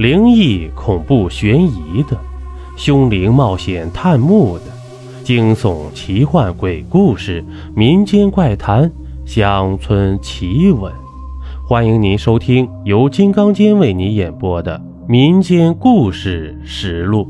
灵异、恐怖、悬疑的，凶灵冒险探墓的，惊悚、奇幻、鬼故事、民间怪谈、乡村奇闻。欢迎您收听由金刚间为你演播的《民间故事实录》。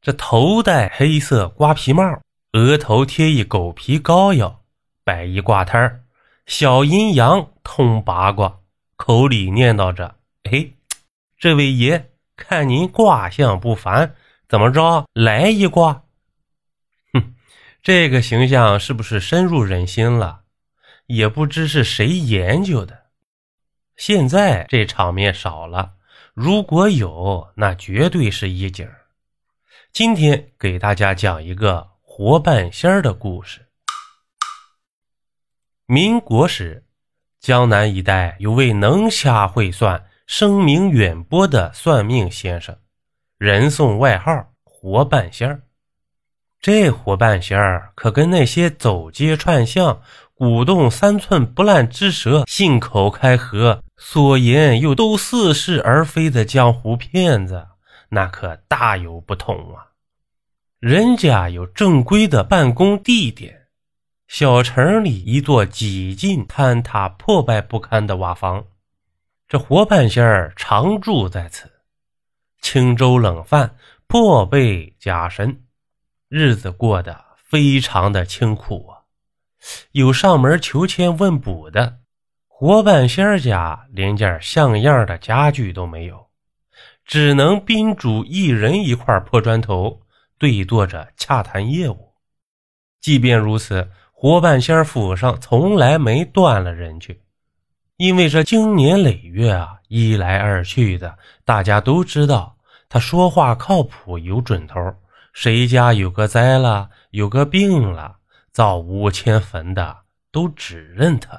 这头戴黑色瓜皮帽，额头贴一狗皮膏药。摆一卦摊儿，小阴阳通八卦，口里念叨着：“哎，这位爷，看您卦象不凡，怎么着来一卦？”哼，这个形象是不是深入人心了？也不知是谁研究的。现在这场面少了，如果有，那绝对是一景。今天给大家讲一个活半仙儿的故事。民国时，江南一带有位能掐会算、声名远播的算命先生，人送外号“活半仙儿”。这活半仙儿可跟那些走街串巷、鼓动三寸不烂之舌、信口开河、所言又都似是而非的江湖骗子，那可大有不同啊！人家有正规的办公地点。小城里一座几近坍塌、破败不堪的瓦房，这活半仙儿常住在此，清粥冷饭、破被加身，日子过得非常的清苦啊。有上门求签问卜的，活半仙儿家连件像样的家具都没有，只能宾主一人一块破砖头，对坐着洽谈业务。即便如此。郭半仙府上从来没断了人去，因为这经年累月啊，一来二去的，大家都知道他说话靠谱有准头。谁家有个灾了，有个病了，造五千坟的都只认他。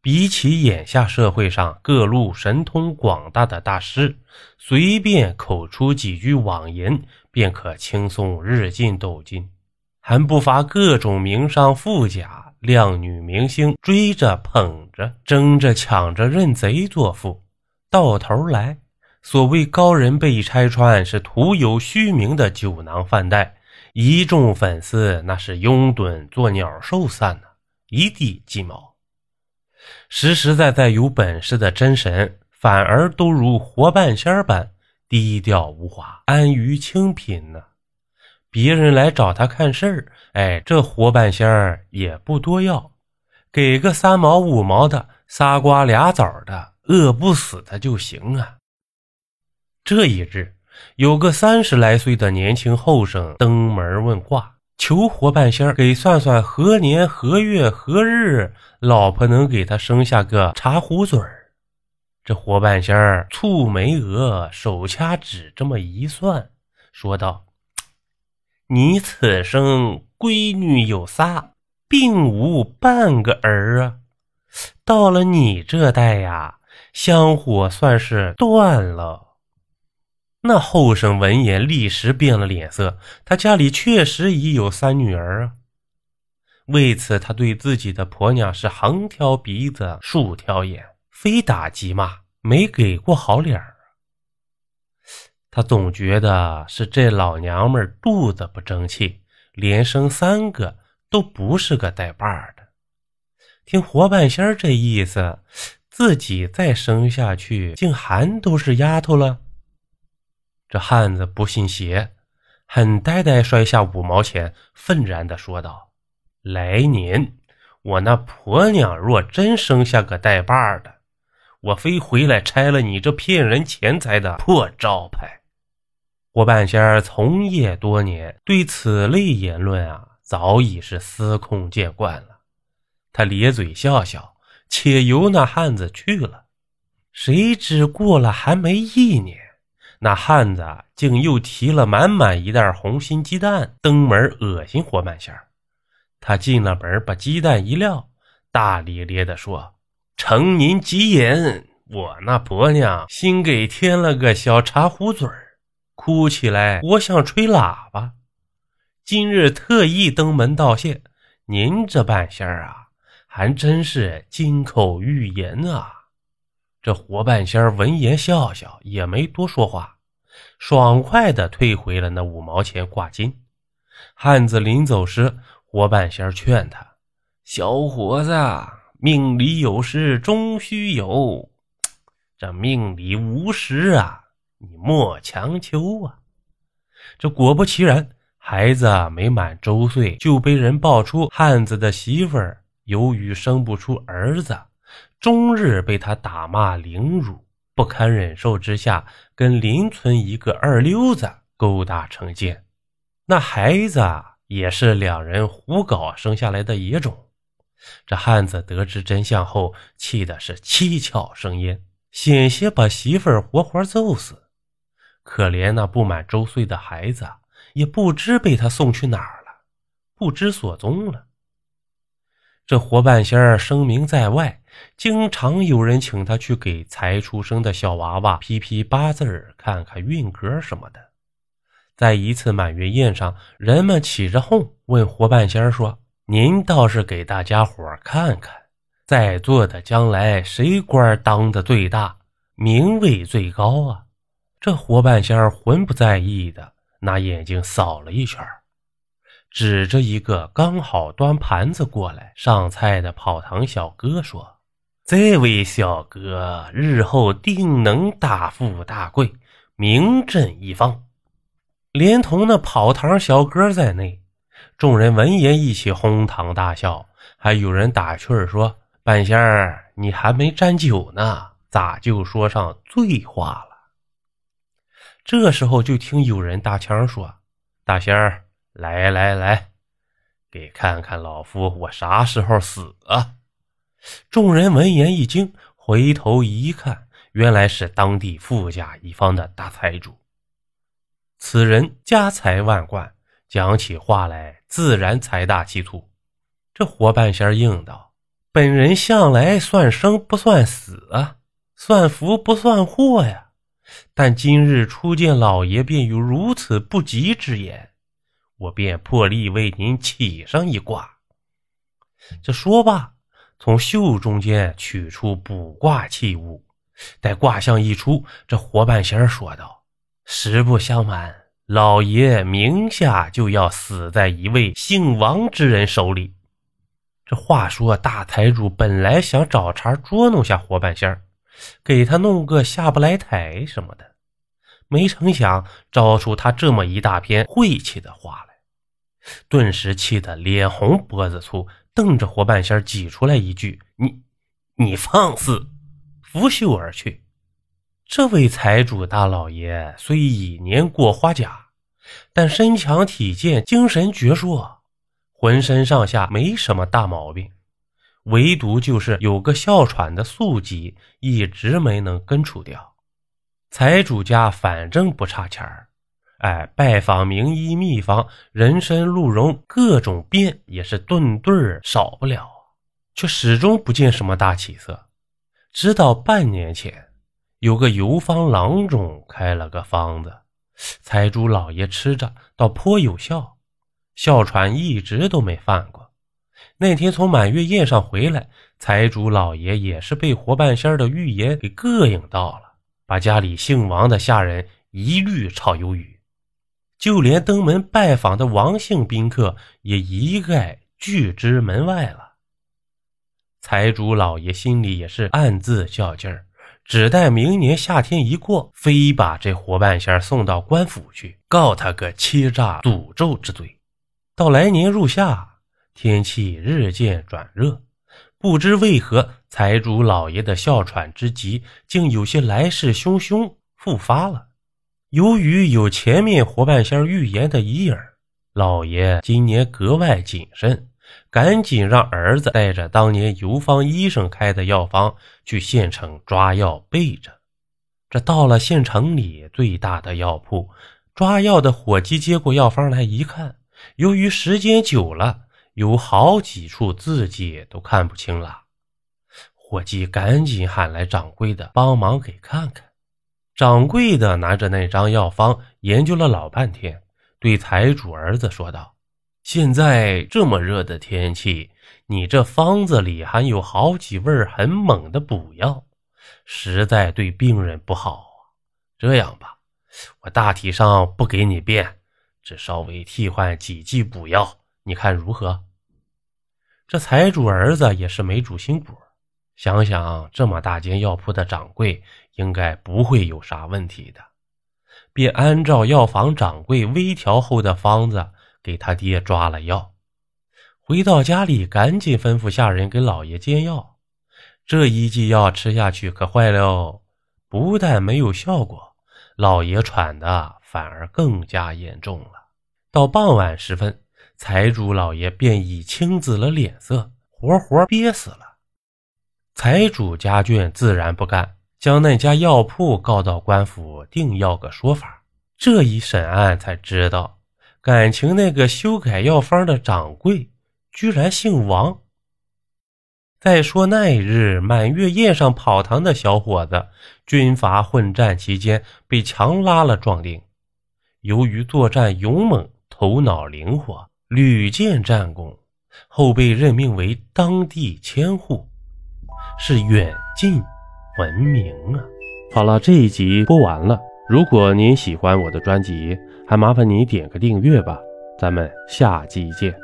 比起眼下社会上各路神通广大的大师，随便口出几句妄言，便可轻松日进斗金。还不乏各种名商富贾、靓女明星追着捧着、争着抢着认贼作父。到头来，所谓高人被拆穿是徒有虚名的酒囊饭袋，一众粉丝那是拥趸作鸟兽散呢，一地鸡毛。实实在在有本事的真神，反而都如活半仙般低调无华、安于清贫呢。别人来找他看事儿，哎，这活半仙儿也不多要，给个三毛五毛的，仨瓜俩枣的，饿不死他就行啊。这一日，有个三十来岁的年轻后生登门问卦，求活半仙儿给算算何年何月何日，老婆能给他生下个茶壶嘴儿。这活半仙儿蹙眉额，手掐指，这么一算，说道。你此生闺女有仨，并无半个儿啊！到了你这代呀，香火算是断了。那后生闻言立时变了脸色，他家里确实已有三女儿啊。为此，他对自己的婆娘是横挑鼻子竖挑眼，非打即骂，没给过好脸儿。他总觉得是这老娘们肚子不争气，连生三个都不是个带把的。听活半仙这意思，自己再生下去，竟还都是丫头了。这汉子不信邪，很呆呆摔下五毛钱，愤然地说道：“来年我那婆娘若真生下个带把的，我非回来拆了你这骗人钱财的破招牌。”活半仙儿从业多年，对此类言论啊，早已是司空见惯了。他咧嘴笑笑，且由那汉子去了。谁知过了还没一年，那汉子竟又提了满满一袋红心鸡蛋登门恶心活半仙儿。他进了门，把鸡蛋一撂，大咧咧地说：“承您吉言，我那婆娘新给添了个小茶壶嘴儿。”哭起来，我想吹喇叭。今日特意登门道谢，您这半仙儿啊，还真是金口玉言啊！这活半仙儿闻言笑笑，也没多说话，爽快的退回了那五毛钱挂金。汉子临走时，活半仙儿劝他：“小伙子，命里有时终须有，这命里无时啊，你莫强求啊。”这果不其然，孩子没满周岁就被人爆出汉子的媳妇儿由于生不出儿子。终日被他打骂凌辱，不堪忍受之下，跟邻村一个二流子勾搭成奸。那孩子也是两人胡搞生下来的野种。这汉子得知真相后，气的是七窍生烟，险些把媳妇儿活活揍死。可怜那不满周岁的孩子，也不知被他送去哪儿了，不知所踪了。这活半仙儿声名在外，经常有人请他去给才出生的小娃娃批批八字看看运格什么的。在一次满月宴上，人们起着哄，问活半仙儿说：“您倒是给大家伙看看，在座的将来谁官当的最大，名位最高啊？”这活半仙儿浑不在意的拿眼睛扫了一圈指着一个刚好端盘子过来上菜的跑堂小哥说：“这位小哥日后定能大富大贵，名震一方。”连同那跑堂小哥在内，众人闻言一起哄堂大笑，还有人打趣儿说：“半仙儿，你还没沾酒呢，咋就说上醉话了？”这时候就听有人搭腔说：“大仙儿。”来来来，给看看老夫我啥时候死啊！众人闻言一惊，回头一看，原来是当地富甲一方的大财主。此人家财万贯，讲起话来自然财大气粗。这活半仙应道：“本人向来算生不算死啊，算福不算祸呀。但今日初见老爷，便有如此不吉之言。”我便破例为您起上一卦。这说罢，从袖中间取出卜卦器物，待卦象一出，这活半仙说道：“实不相瞒，老爷名下就要死在一位姓王之人手里。”这话说，大财主本来想找茬捉弄下活半仙儿给他弄个下不来台什么的，没成想招出他这么一大篇晦气的话来。顿时气得脸红脖子粗，瞪着活半仙挤出来一句：“你，你放肆！”拂袖而去。这位财主大老爷虽已年过花甲，但身强体健，精神矍铄，浑身上下没什么大毛病，唯独就是有个哮喘的宿疾，一直没能根除掉。财主家反正不差钱儿。哎，拜访名医秘方，人参、鹿茸各种变也是顿顿少不了，却始终不见什么大起色。直到半年前，有个游方郎中开了个方子，财主老爷吃着倒颇有效，哮喘一直都没犯过。那天从满月宴上回来，财主老爷也是被活半仙的预言给膈应到了，把家里姓王的下人一律炒鱿鱼。就连登门拜访的王姓宾客也一概拒之门外了。财主老爷心里也是暗自较劲儿，只待明年夏天一过，非把这活半仙送到官府去，告他个欺诈诅咒之罪。到来年入夏，天气日渐转热，不知为何财主老爷的哮喘之疾竟有些来势汹汹，复发了。由于有前面活半仙预言的阴影，老爷今年格外谨慎，赶紧让儿子带着当年游方医生开的药方去县城抓药备着。这到了县城里最大的药铺，抓药的伙计接过药方来一看，由于时间久了，有好几处字迹都看不清了。伙计赶紧喊来掌柜的帮忙给看看。掌柜的拿着那张药方研究了老半天，对财主儿子说道：“现在这么热的天气，你这方子里含有好几味很猛的补药，实在对病人不好啊。这样吧，我大体上不给你变，只稍微替换几剂补药，你看如何？这财主儿子也是没主心骨，想想这么大间药铺的掌柜，应该不会有啥问题的，便按照药房掌柜微调后的方子。给他爹抓了药，回到家里赶紧吩咐下人给老爷煎药。这一剂药吃下去可坏了，不但没有效果，老爷喘的反而更加严重了。到傍晚时分，财主老爷便已青紫了脸色，活活憋死了。财主家眷自然不干，将那家药铺告到官府，定要个说法。这一审案才知道。感情那个修改药方的掌柜居然姓王。再说那日满月宴上跑堂的小伙子，军阀混战期间被强拉了壮丁，由于作战勇猛、头脑灵活，屡建战功，后被任命为当地千户，是远近闻名啊。好了，这一集播完了。如果您喜欢我的专辑，还麻烦你点个订阅吧，咱们下期见。